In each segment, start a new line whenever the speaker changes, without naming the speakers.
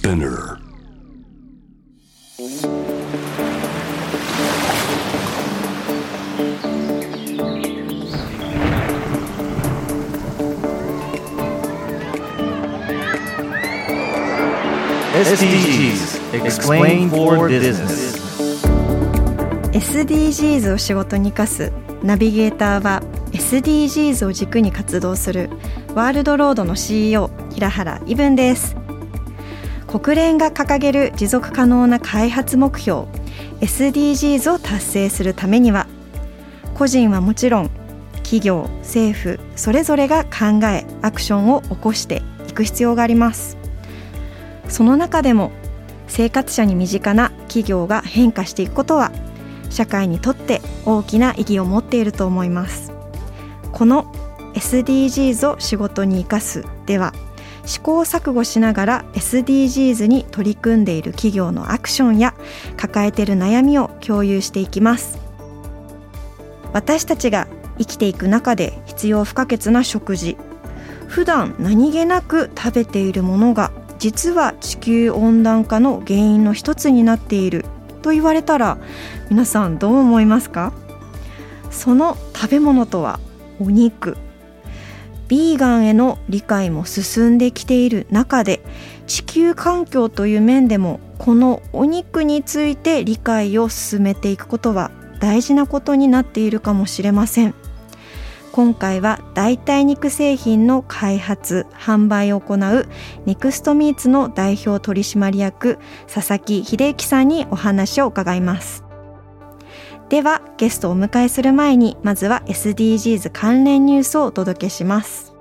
Spinner
SDGs Explain for Business
SDGs を仕事に生かすナビゲーターは SDGs を軸に活動するワールドロードの CEO 平原伊文です国連が掲げる持続可能な開発目標 SDGs を達成するためには個人はもちろん企業政府それぞれが考えアクションを起こしていく必要があります。その中でも生活者に身近な企業が変化していくことは社会にとって大きな意義を持っていると思います。この SDGs を仕事に生かすでは試行錯誤しながら SDGs に取り組んでいる企業のアクションや抱えている悩みを共有していきます。私たちが生きていく中で必要不可欠な食事。普段何気なく食べているものが実は地球温暖化の原因の一つになっている。と言われたら皆さんどう思いますか？その食べ物とはお肉。ビーガンへの理解も進んできている中で地球環境という面でもこのお肉について理解を進めていくことは大事なことになっているかもしれません。今回は代替肉製品の開発販売を行うネクストミーツの代表取締役佐々木秀之さんにお話を伺います。ではゲストをお迎えする前にまずは SDGs 関連ニュースをお届けします。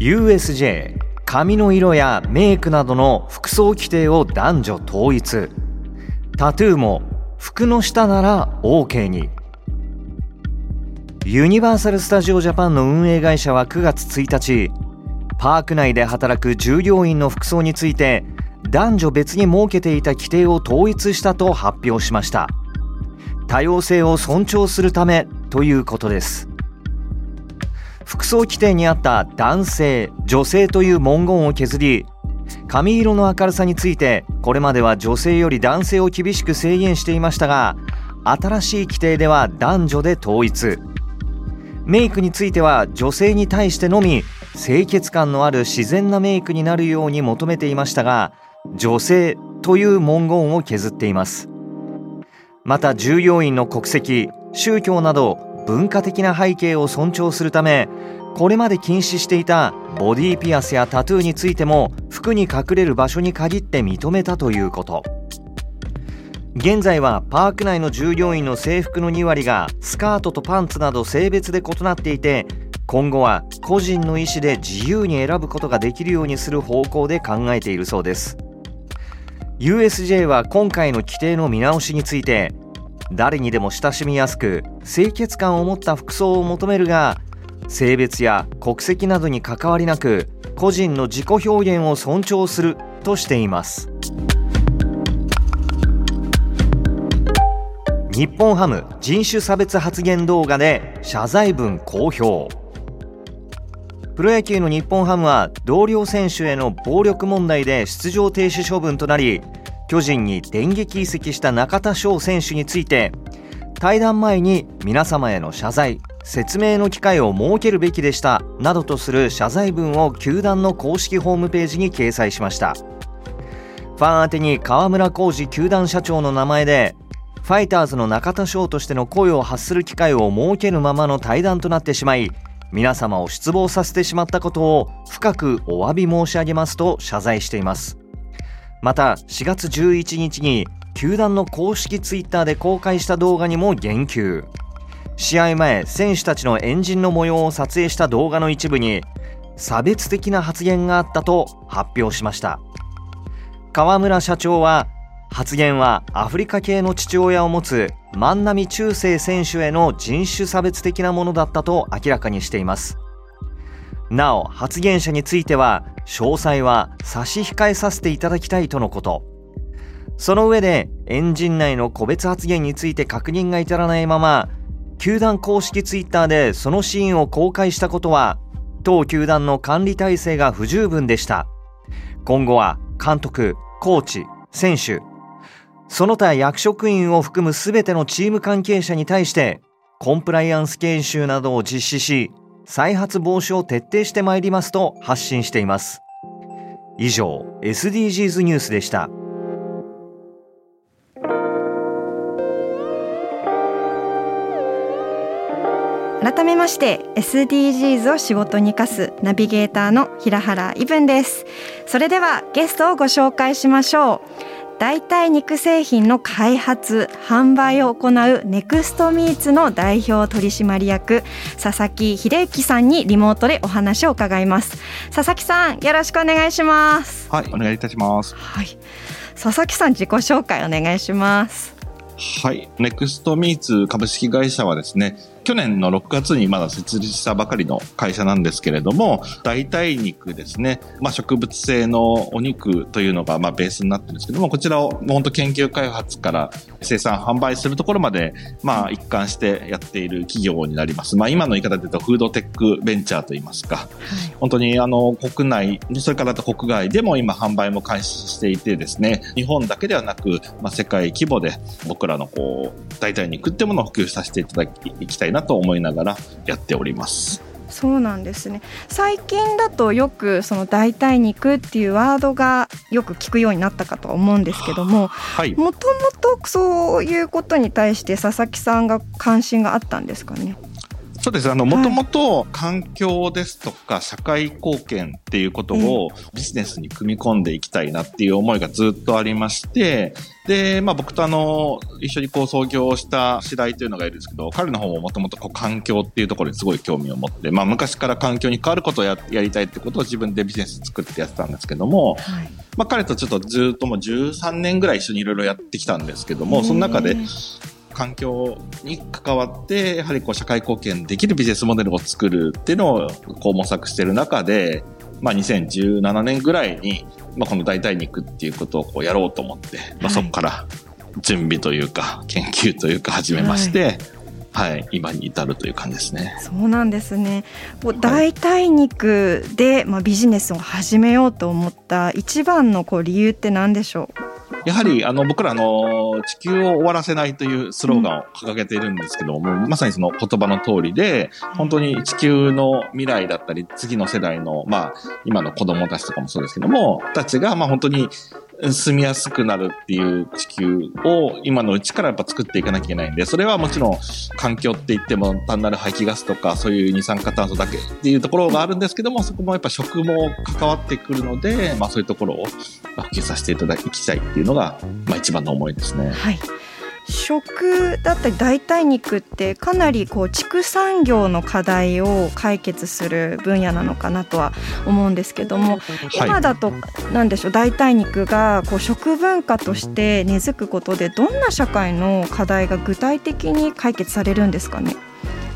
USJ 髪の色やメイクなどの服装規定を男女統一。タトゥーも服の下なら OK に。ユニバーサル・スタジオ・ジャパンの運営会社は9月1日パーク内で働く従業員の服装について男女別に設けていた規定を統一したと発表しました。多様性を尊重するためということです。服装規定にあった男性女性という文言を削り髪色の明るさについてこれまでは女性より男性を厳しく制限していましたが新しい規定では男女で統一。メイクについては女性に対してのみ清潔感のある自然なメイクになるように求めていましたが女性という文言を削っています。また従業員の国籍宗教など文化的な背景を尊重するためこれまで禁止していたボディピアスやタトゥーについても服に隠れる場所に限って認めたということ。現在はパーク内の従業員の制服の2割がスカートとパンツなど性別で異なっていて今後は個人の意思で自由に選ぶことができるようにする方向で考えているそうです。USJ は今回の規定の見直しについて誰にでも親しみやすく清潔感を持った服装を求めるが性別や国籍などに関わりなく個人の自己表現を尊重するとしています。日本ハム人種差別発言動画で謝罪文公表。プロ野球の日本ハムは同僚選手への暴力問題で出場停止処分となり巨人に電撃移籍した中田翔選手について対談前に皆様への謝罪説明の機会を設けるべきでしたなどとする謝罪文を球団の公式ホームページに掲載しました。ファン宛てに河村浩二球団社長の名前でファイターズの中田翔としての声を発する機会を設けるままの対談となってしまい皆様を失望させてしまったことを深くお詫び申し上げますと謝罪しています。また4月11日に球団の公式ツイッターで公開した動画にも言及。試合前選手たちの円陣の模様を撮影した動画の一部に差別的な発言があったと発表しました。河村社長は発言はアフリカ系の父親を持つ万波中世選手への人種差別的なものだったと明らかにしています。なお発言者については詳細は差し控えさせていただきたいとのこと。その上でエンジン内の個別発言について確認が至らないまま球団公式ツイッターでそのシーンを公開したことは当球団の管理体制が不十分でした。今後は監督コーチ選手その他役職員を含む全てのチーム関係者に対してコンプライアンス研修などを実施し再発防止を徹底してまいりますと発信しています。以上 SDGs ニュースでした。
改めまして SDGs を仕事に生かすナビゲーターの平原伊文です。それではゲストをご紹介しましょう。代替肉製品の開発販売を行うネクストミーツの代表取締役佐々木秀幸さんにリモートでお話を伺います。佐々木さんよろしくお願いします。
はいお願いいたします。
はい。佐々木さん自己紹介お願いします。
はい。ネクストミーツ株式会社はですね去年の6月にまだ設立したばかりの会社なんですけれども、代替肉ですね、まあ、植物性のお肉というのがまあベースになってるんですけども、こちらを本当研究開発から生産販売するところまで、まあ一貫してやっている企業になります。まあ今の言い方で言うとフードテックベンチャーといいますか、はい、本当にあの国内、それからと国外でも今販売も開始していてですね、日本だけではなく、まあ世界規模で僕らのこう、代替肉ってものを普及させていただきたいなと思いながらやっております。
そうなんですね。最近だとよくその代替肉っていうワードがよく聞くようになったかと思うんですけどももともとそういうことに対して佐々木さんが関心があったんですかね？
そうです。あの、もともと環境ですとか社会貢献っていうことをビジネスに組み込んでいきたいなっていう思いがずっとありまして、で、まあ僕とあの、一緒にこう創業した白井というのがいるんですけど、彼の方ももともと環境っていうところにすごい興味を持って、まあ昔から環境に変わることをややりたいってことを自分でビジネス作ってやってたんですけども、はい、まあ彼とちょっとずっともう13年ぐらい一緒にいろいろやってきたんですけども、その中で、環境に関わって、やはりこう社会貢献できるビジネスモデルを作るっていうのをこう模索している中で、まあ、2017年ぐらいに、まあ、この代替肉っていうことをこうやろうと思って、まあ、そこから準備というか、研究というか始めまして、はい、はい、今に至るという感じですね。
そうなんですね。もう代替肉で、まあ、ビジネスを始めようと思った一番のこう理由って何でしょう？
やはり、あの、僕らの地球を終わらせないというスローガンを掲げているんですけども、まさにその言葉の通りで、本当に地球の未来だったり、次の世代の、まあ、今の子供たちとかもそうですけども、たちが、まあ本当に住みやすくなるっていう地球を今のうちからやっぱ作っていかなきゃいけないんで、それはもちろん環境って言っても単なる排気ガスとかそういう二酸化炭素だけっていうところがあるんですけども、そこもやっぱ食も関わってくるので、まあそういうところを普及させていただきたいっていうのが、まあ一番の思いですね。
はい。食だったり代替肉ってかなりこう畜産業の課題を解決する分野なのかなとは思うんですけども、今だと何でしょう代替肉がこう食文化として根付くことでどんな社会の課題が具体的に解決されるんですかね？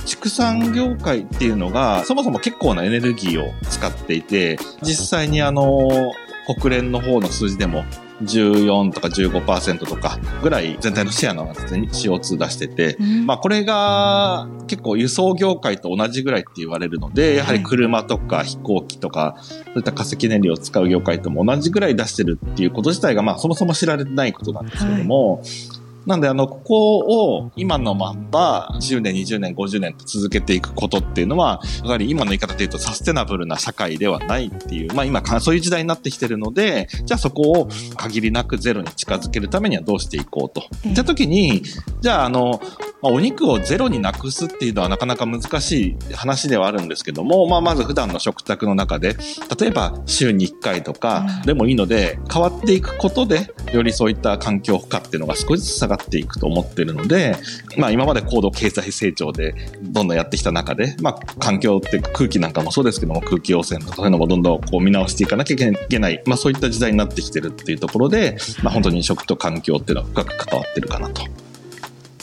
畜産業界っていうのがそもそも結構なエネルギーを使っていて実際にあの国連の方の数字でも14とか15%とかぐらい全体のシェアのですね、CO2 出してて、うん、まあこれが結構輸送業界と同じぐらいって言われるので、やはり車とか飛行機とか、そういった化石燃料を使う業界とも同じぐらい出してるっていうこと自体がまあそもそも知られてないことなんですけども、はいなんで、あの、ここを今のまんま10年、20年、50年と続けていくことっていうのは、やはり今の言い方で言うとサステナブルな社会ではないっていう、まあ今、そういう時代になってきてるので、じゃあそこを限りなくゼロに近づけるためにはどうしていこうと。いった時に、じゃああの、まあ、お肉をゼロになくすっていうのはなかなか難しい話ではあるんですけども、まあまず普段の食卓の中で、例えば週に1回とかでもいいので、変わっていくことで、よりそういった環境負荷っていうのが少しずつ下がっていくと思ってるので、まあ今まで高度経済成長でどんどんやってきた中で、まあ環境って空気なんかもそうですけども、空気汚染とかそういうのもどんどんこう見直していかなきゃいけない、まあそういった時代になってきてるっていうところで、まあ本当に食と環境っていうのは深く関わってるかなと。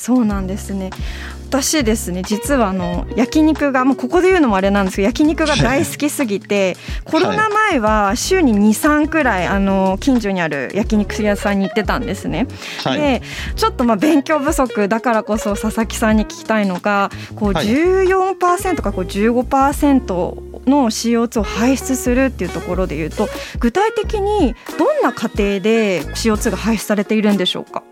そうなんですね。私ですね実はあの焼肉がもうここで言うのもあれなんですけど焼肉が大好きすぎてコロナ前は週に23くらいあの近所にある焼肉屋さんに行ってたんですね。はい、でちょっとまあ勉強不足だからこそ佐々木さんに聞きたいのがこう14%かこう15%の CO2 を排出するっていうところでいうと具体的にどんな過程で CO2 が排出されているんでしょうか？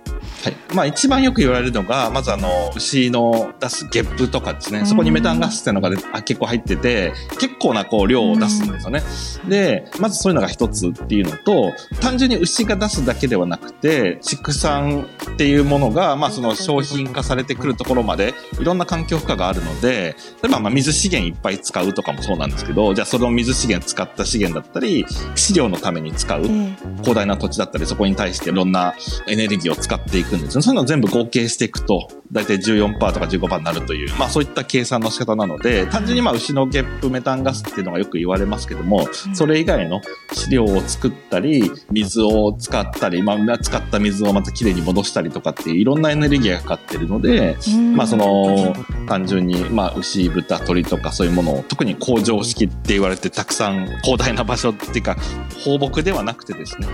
はい。まあ一番よく言われるのが、まずあの、牛の出すゲップとかですね、そこにメタンガスっていうのが結構入ってて、結構なこう量を出すんですよね。で、まずそういうのが一つっていうのと、単純に牛が出すだけではなくて、畜産っていうものが、まあその商品化されてくるところまで、いろんな環境負荷があるので、例えばまあ水資源いっぱい使うとかもそうなんですけど、じゃあその水資源使った資源だったり、飼料のために使う広大な土地だったり、そこに対していろんなエネルギーを使っていくんですよ。そういうのを全部合計していくと、大体14%とか15%になるという、まあそういった計算の仕方なので、単純にまあ牛のゲップメタンガスっていうのがよく言われますけども、それ以外の飼料を作ったり、水を使ったり、まあ使った水をまたきれいに戻したりとかっていういろんなエネルギーがかかってるので、まあその単純にまあ牛、豚、鳥とかそういうものを特に工場式って言われてたくさん広大な場所っていうか放牧ではなくてですね、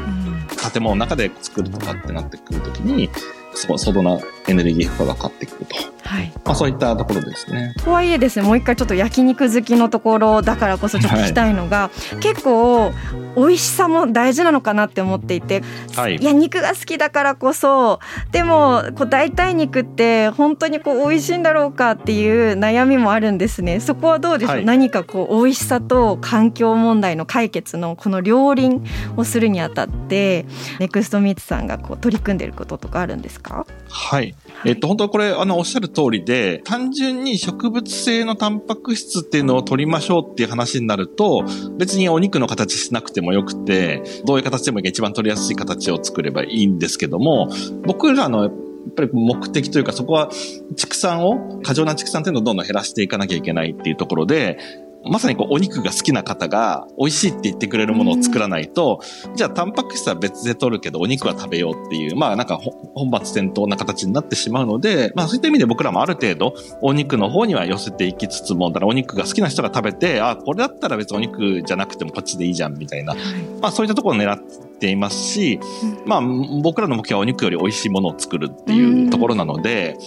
建物の中で作るとかってなってくるときに、相当なエネルギー負荷がかかってくると。はい。まあそういったところですね。
とはいえですね、もう一回ちょっと焼肉好きのところだからこそちょっと聞きたいのが、はい、結構美味しさも大事なのかなって思っていて、はい、いや肉が好きだからこそ、でもこう代替肉って本当にこう美味しいんだろうかっていう悩みもあるんですね。そこはどうでしょう？はい、何かこう美味しさと環境問題の解決のこの両輪をするにあたって、ネクストミーツさんがこう取り組んでいることとかあるんですか？
はい。えっと、本当これ、あの、おっしゃる通りで、単純に植物性のタンパク質っていうのを取りましょうっていう話になると、別にお肉の形しなくてもよくて、どういう形でもいいか一番取りやすい形を作ればいいんですけども、僕らのやっぱり目的というか、そこは畜産を、過剰な畜産っていうのをどんどん減らしていかなきゃいけないっていうところで、まさにこうお肉が好きな方が美味しいって言ってくれるものを作らないと、じゃあタンパク質は別で取るけどお肉は食べようっていう、まあなんか本末転倒な形になってしまうので、まあそういった意味で僕らもある程度お肉の方には寄せていきつつも、だからお肉が好きな人が食べて、あ、これだったら別にお肉じゃなくてもこっちでいいじゃんみたいな、まあそういったところを狙っていますし、まあ僕らの目標はお肉より美味しいものを作るっていうところなので、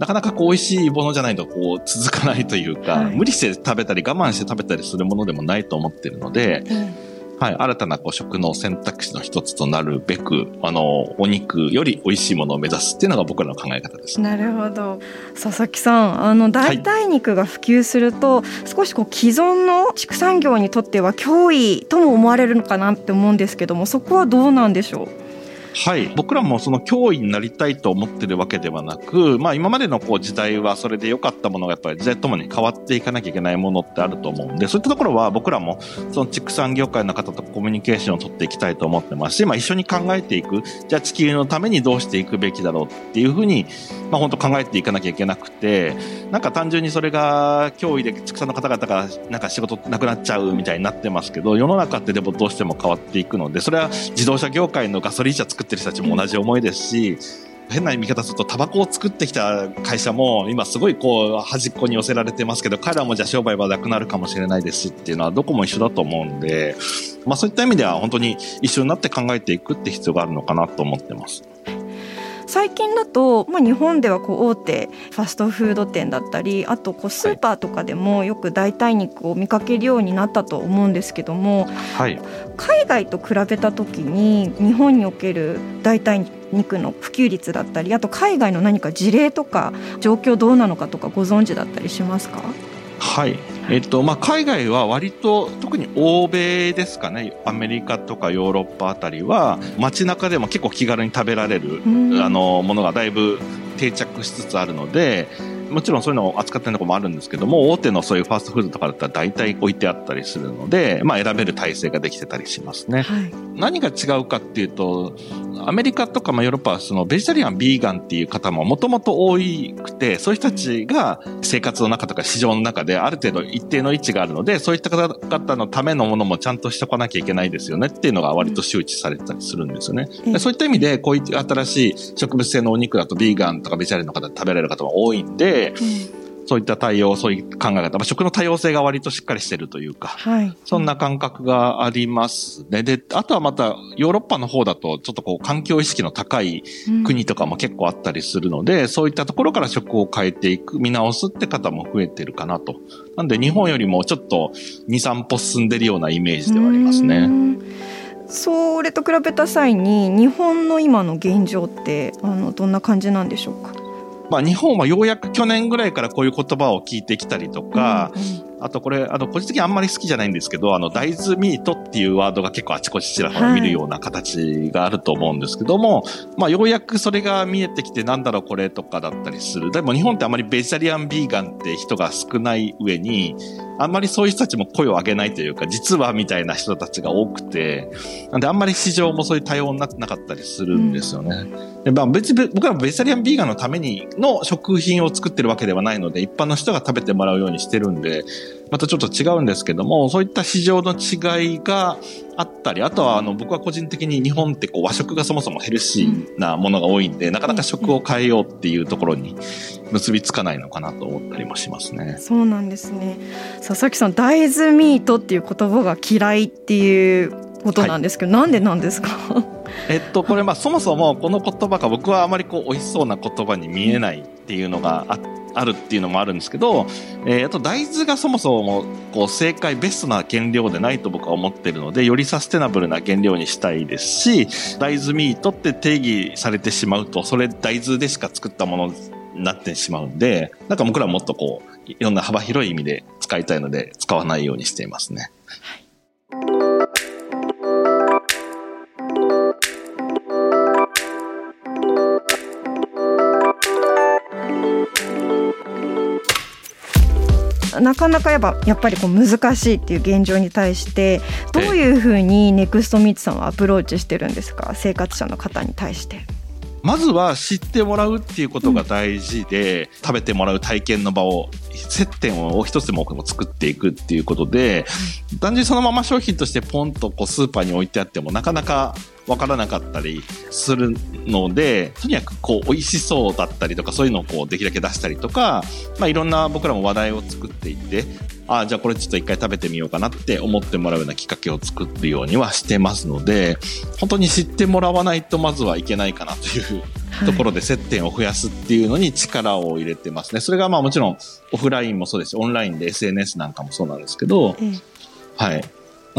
なかなかこう美味しいものじゃないとこう続かないというか、はい、無理して食べたり我慢して食べたりするものでもないと思ってるので、はい、新たなこう食の選択肢の一つとなるべく、あの、お肉より美味しいものを目指すっていうのが僕らの考え方です。
なるほど。佐々木さん、あの、代替肉が普及すると、はい、少しこう既存の畜産業にとっては脅威とも思われるのかなって思うんですけども、そこはどうなんでしょう？
はい。僕らもその脅威になりたいと思ってるわけではなく、まあ今までのこう時代はそれで良かったものがやっぱり時代ともに変わっていかなきゃいけないものってあると思うんで、そういったところは僕らもその畜産業界の方とコミュニケーションを取っていきたいと思ってますし、まあ一緒に考えていく、じゃあ地球のためにどうしていくべきだろうっていうふうに、まあ本当考えていかなきゃいけなくて、なんか単純にそれが脅威で畜産の方々がなんか仕事なくなっちゃうみたいになってますけど、世の中ってでもどうしても変わっていくので、それは自動車業界のガソリン車作ってる人たちも同じ思いですし、変な見方すると、タバコを作ってきた会社も、今すごいこう、端っこに寄せられてますけど、彼らもじゃあ商売はなくなるかもしれないですしっていうのは、どこも一緒だと思うんで、まあそういった意味では本当に一緒になって考えていくって必要があるのかなと思ってます。
最近だと、まあ、日本ではこう大手ファストフード店だったりあとこうスーパーとかでもよく代替肉を見かけるようになったと思うんですけども、はい、海外と比べた時に日本における代替肉の普及率だったりあと海外の何か事例とか状況どうなのかとかご存知だったりしますか？
はい。えっと、まあ、海外は割と、特に欧米ですかね、アメリカとかヨーロッパあたりは、街中でも結構気軽に食べられる、あの、ものがだいぶ定着しつつあるので、もちろんそういうのを扱ってるところもあるんですけども、大手のそういうファーストフードとかだったら大体置いてあったりするので、まあ選べる体制ができてたりしますね。はい、何が違うかっていうと、アメリカとかまあヨーロッパはそのベジタリアン、ビーガンっていう方ももともと多くて、そういう人たちが生活の中とか市場の中である程度一定の位置があるので、そういった方々のためのものもちゃんとしとかなきゃいけないですよねっていうのが割と周知されてたりするんですよね。でそういった意味で、こういった新しい植物性のお肉だとビーガンとかベジタリアンの方食べられる方も多いんで、そういった対応、そういう考え方、まあ、食の多様性が割としっかりしてるというか、はい、そんな感覚がありますね。で、あとはまた、ヨーロッパの方だと、ちょっとこう、環境意識の高い国とかも結構あったりするので、うん、そういったところから食を変えていく、見直すって方も増えてるかなと。なんで、日本よりもちょっと2、3歩進んでるようなイメージではありますね。
それと比べた際に日本の今の現状ってあのどんな感じなんでしょうか？
まあ日本はようやく去年ぐらいからこういう言葉を聞いてきたりとか、あとこれ、あの、個人的にあんまり好きじゃないんですけど、あの、大豆ミートっていうワードが結構あちこちちらほら見るような形があると思うんですけども、はい、まあようやくそれが見えてきてなんだろうこれとかだったりする。でも日本ってあまりベジタリアンビーガンって人が少ない上に、あんまりそういう人たちも声を上げないというか、実はみたいな人たちが多くて、なんであんまり市場もそういう多様になってなかったりするんですよね。うん、でまあ別に僕らベジタリアンビーガンのためにの食品を作ってるわけではないので、一般の人が食べてもらうようにしてるんで、またちょっと違うんですけども、そういった市場の違いがあったり、あとはあの僕は個人的に日本ってこう和食がそもそもヘルシーなものが多いんで、なかなか食を変えようっていうところに結びつかないのかなと思ったりもしますね。
そうなんですね。佐々木さん、大豆ミートっていう言葉が嫌いっていうことなんですけど、はい、なんでなんですか？
えっと、これまあそもそもこの言葉が僕はあまりこう美味しそうな言葉に見えないっていうのがあって、あるっていうのもあるんですけど、えー、あと大豆がそもそもこう正解ベストな原料でないと僕は思ってるのでよりサステナブルな原料にしたいですし大豆ミートって定義されてしまうとそれ大豆でしか作ったものになってしまうんでなんか僕らもっとこういろんな幅広い意味で使いたいので使わないようにしていますね。
なかなかやっぱやっぱりこう難しいっていう現状に対してどういうふうにネクストミーツさんはアプローチしてるんですか？生活者の方に対して。
まずは知ってもらうっていうことが大事で、うん、食べてもらう体験の場を接点を一つでも多くも作っていくっていうことで、単純にそのまま商品としてポンとこうスーパーに置いてあってもなかなかわからなかったりするので、とにかくこう美味しそうだったりとかそういうのをこうできるだけ出したりとか、まあいろんな僕らも話題を作っていって、あじゃあこれちょっと一回食べてみようかなって思ってもらうようなきっかけを作るようにはしてますので、本当に知ってもらわないとまずはいけないかなというところで接点を増やすっていうのに力を入れてますね。それがまあもちろんオフラインもそうですし、オンラインで SNS なんかもそうなんですけど、はい。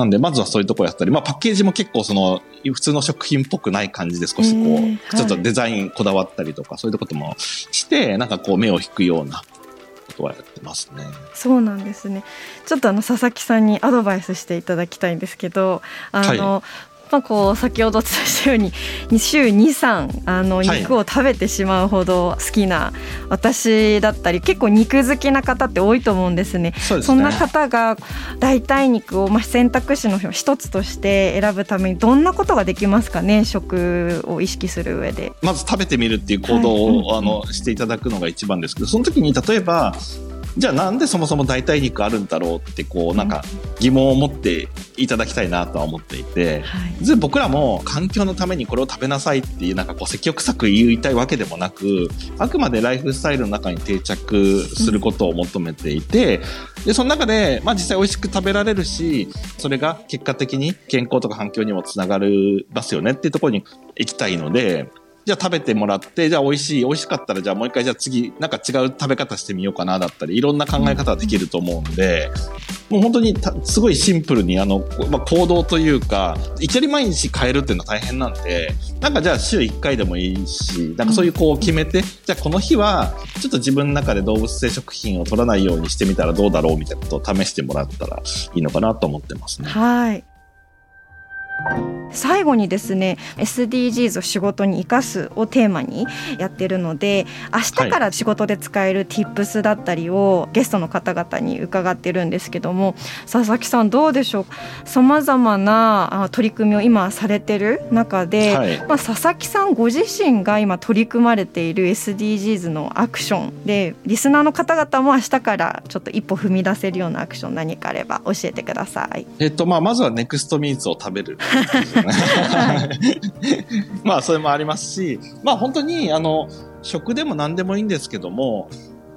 なんで、まずはそういうところやったり、まあ、パッケージも結構その、普通の食品っぽくない感じで少しこう、ちょっとデザインこだわったりとか、そういうこともして、なんかこう目を引くようなことはやってますね。
そうなんですね。ちょっとあの佐々木さんにアドバイスしていただきたいんですけど、あの、はいまあ、こう先ほどお伝えしたように 週23あの肉を食べてしまうほど好きな私だったり、結構肉好きな方って多いと思うんですね。そ、ね、んな方が代替肉を、まあ、選択肢の一つとして選ぶためにどんなことができますかね？食を意識する上で。
まず食べてみるっていう行動を、はい、あのしていただくのが一番ですけどその時に例えばじゃあなんでそもそも代替肉あるんだろうってこうなんか疑問を持っていただきたいなとは思っていて、はい、僕らも環境のためにこれを食べなさいっていうなんかこう積極臭く言いたいわけでもなくあくまでライフスタイルの中に定着することを求めていて、うん、でその中で、まあ、実際美味しく食べられるしそれが結果的に健康とか環境にもつながりますよねっていうところに行きたいのでじゃあ食べてもらって、じゃあ美味しい、美味しかったらじゃあもう一回じゃあ次、なんか違う食べ方してみようかなだったり、いろんな考え方ができると思うんで、もう本当にすごいシンプルにあの、まあ、行動というか、いきなり毎日変えるっていうのは大変なんで、なんかじゃあ週1回でもいいし、なんかそういうこう決めて、じゃあこの日はちょっと自分の中で動物性食品を取らないようにしてみたらどうだろうみたいなことを試してもらったらいいのかなと思ってますね。
はい。最後にですね SDGs を仕事に生かすをテーマにやってるので明日から仕事で使える Tips だったりをゲストの方々に伺ってるんですけども佐々木さんどうでしょうさまざまな取り組みを今されてる中で、はい、まあ、佐々木さんご自身が今取り組まれている SDGs のアクションでリスナーの方々も明日からちょっと一歩踏み出せるようなアクション何かあれば教えてください。
えっとまあ、まずはネクストミーツを食べる まあそれもありますし、まあ本当にあの食でも何でもいいんですけども、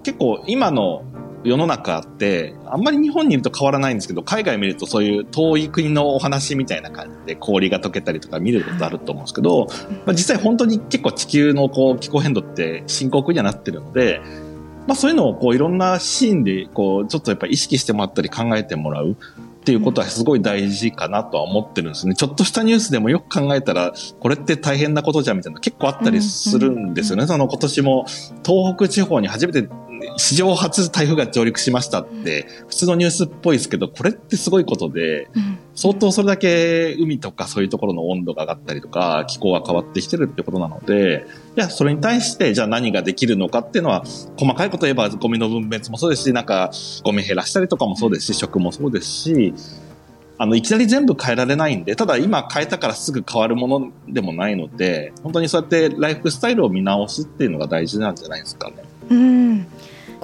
結構今の世の中ってあんまり日本にいると変わらないんですけど海外見るとそういう遠い国のお話みたいな感じで氷が溶けたりとか見ることあると思うんですけど、まあ、実際本当に結構地球のこう気候変動って深刻にはなってるので、まあ、そういうのをこういろんなシーンでこうちょっとやっぱ意識してもらったり考えてもらう。っていうことはすごい大事かなとは思ってるんですね。ちょっとしたニュースでもよく考えたら、これって大変なことじゃんみたいな結構あったりするんですよね。その今年も東北地方に初めて史上初台風が上陸しましたって、普通のニュースっぽいですけど、これってすごいことで、相当それだけ海とかそういうところの温度が上がったりとか、気候が変わってきてるってことなので、いや、それに対して、じゃあ何ができるのかっていうのは、細かいこと言えばゴミの分別もそうですし、なんか、ゴミ減らしたりとかもそうですし、食もそうですし、あの、いきなり全部変えられないんで、ただ今変えたからすぐ変わるものでもないので、本当にそうやってライフスタイルを見直すっていうのが大事なんじゃないですかね。
うん。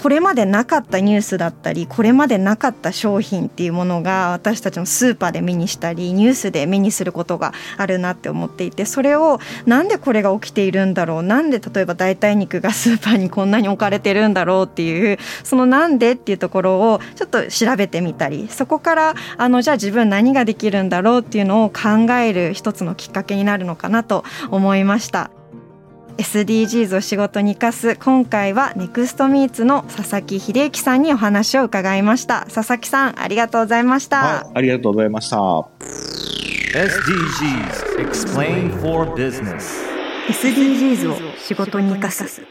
これまでなかったニュースだったりこれまでなかった商品っていうものが私たちもスーパーで目にしたりニュースで目にすることがあるなって思っていてそれをなんでこれが起きているんだろうなんで例えば代替肉がスーパーにこんなに置かれてるんだろうっていうそのなんでっていうところをちょっと調べてみたりそこからあのじゃあ自分何ができるんだろうっていうのを考える一つのきっかけになるのかなと思いました。SDGs を仕事に生かす。今回はネクストミーツの佐々木秀之さんにお話を伺いました。佐々木さんありがとうございました、
はい、ありがとうございました。
SDGs Explain for Business.
SDGs を仕事に生かす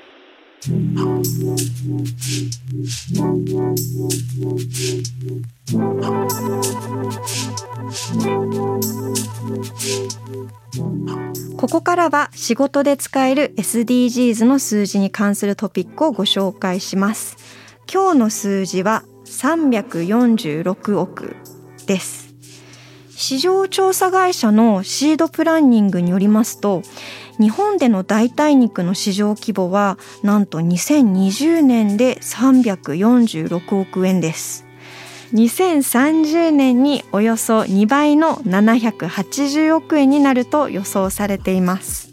ここからは仕事で使える SDGs の数字に関するトピックをご紹介します。今日の数字は346億です。市場調査会社のシードプランニングによりますと、日本での代替肉の市場規模はなんと2020年で346億円です。2030年におよそ2倍の780億円になると予想されています。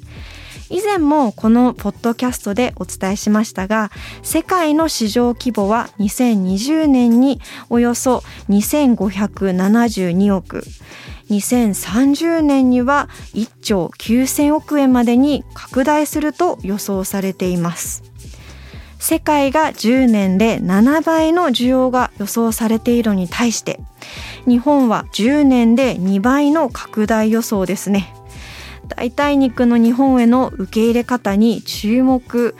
以前もこのポッドキャストでお伝えしましたが世界の市場規模は2020年におよそ2572億2030年には1兆9000億円までに拡大すると予想されています。世界が10年で7倍の需要が予想されているのに対して日本は10年で2倍の拡大予想ですね。代替肉の日本への受け入れ方に注目。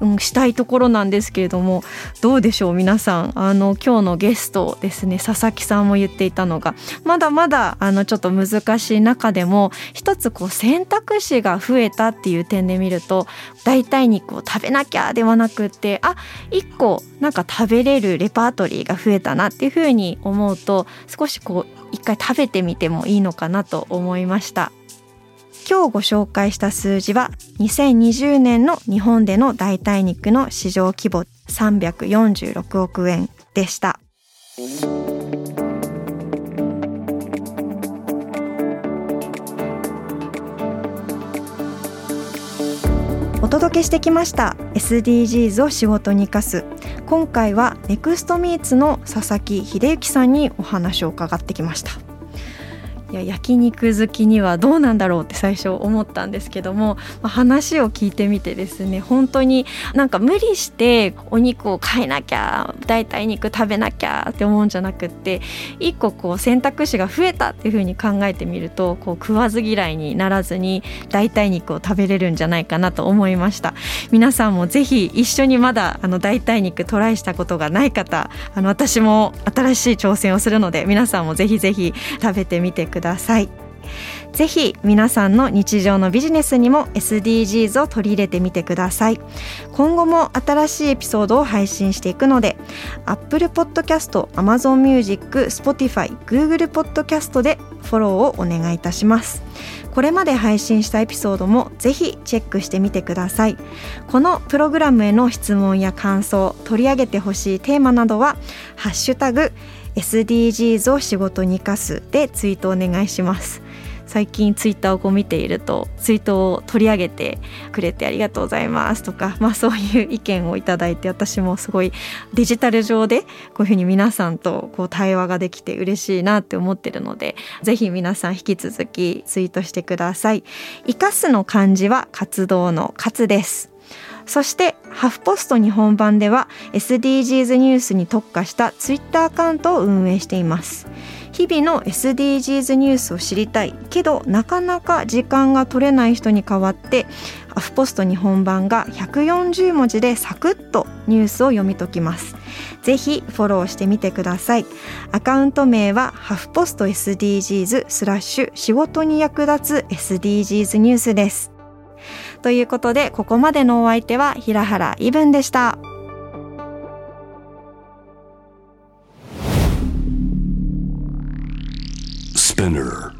うん、したいところなんですけれどもどうでしょう皆さんあの今日のゲストですね佐々木さんも言っていたのがまだまだあのちょっと難しい中でも一つこう選択肢が増えたっていう点で見ると代替肉を食べなきゃではなくってあ一個なんか食べれるレパートリーが増えたなっていうふうに思うと少しこう一回食べてみてもいいのかなと思いました。今日ご紹介した数字は2020年の日本での代替肉の市場規模346億円でした。お届けしてきました SDGs を仕事に生かす今回はネクストミーツの佐々木秀幸さんにお話を伺ってきましたいや焼肉好きにはどうなんだろうって最初思ったんですけども、まあ、話を聞いてみてですね本当になんか無理してお肉を買えなきゃ代替肉食べなきゃって思うんじゃなくって一個こう選択肢が増えたっていうふうに考えてみるとこう食わず嫌いにならずに代替肉を食べれるんじゃないかなと思いました。皆さんもぜひ一緒にまだあの代替肉トライしたことがない方あの私も新しい挑戦をするので皆さんもぜひぜひ食べてみてください。ください。ぜひ皆さんの日常のビジネスにも SDGs を取り入れてみてください。今後も新しいエピソードを配信していくので Apple Podcast、Amazon Music、Spotify、Google Podcast でフォローをお願いいたします。これまで配信したエピソードもぜひチェックしてみてください。このプログラムへの質問や感想取り上げてほしいテーマなどは「ハッシュタグ #SDGs を仕事に生かす」でツイートお願いします。最近ツイッターを見ているとツイートを取り上げてくれてありがとうございます。とか、まあ、そういう意見をいただいて私もすごいデジタル上でこういうふうに皆さんとこう対話ができて嬉しいなって思ってるのでぜひ皆さん引き続きツイートしてください。生かすの漢字は活動の活です。そしてハフポスト日本版では SDGs ニュースに特化したツイッターアカウントを運営しています。日々の SDGs ニュースを知りたい。けどなかなか時間が取れない人に代わってハフポスト日本版が140文字でサクッとニュースを読み解きます。ぜひフォローしてみてください。アカウント名はハフポスト SDGs スラッシュ仕事に役立つ SDGs ニュースです。ということでここまでのお相手は平原イブンでした。
Spinner.